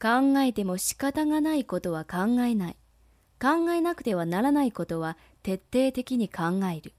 考えても仕方がないことは考えない。考えなくてはならないことは徹底的に考える。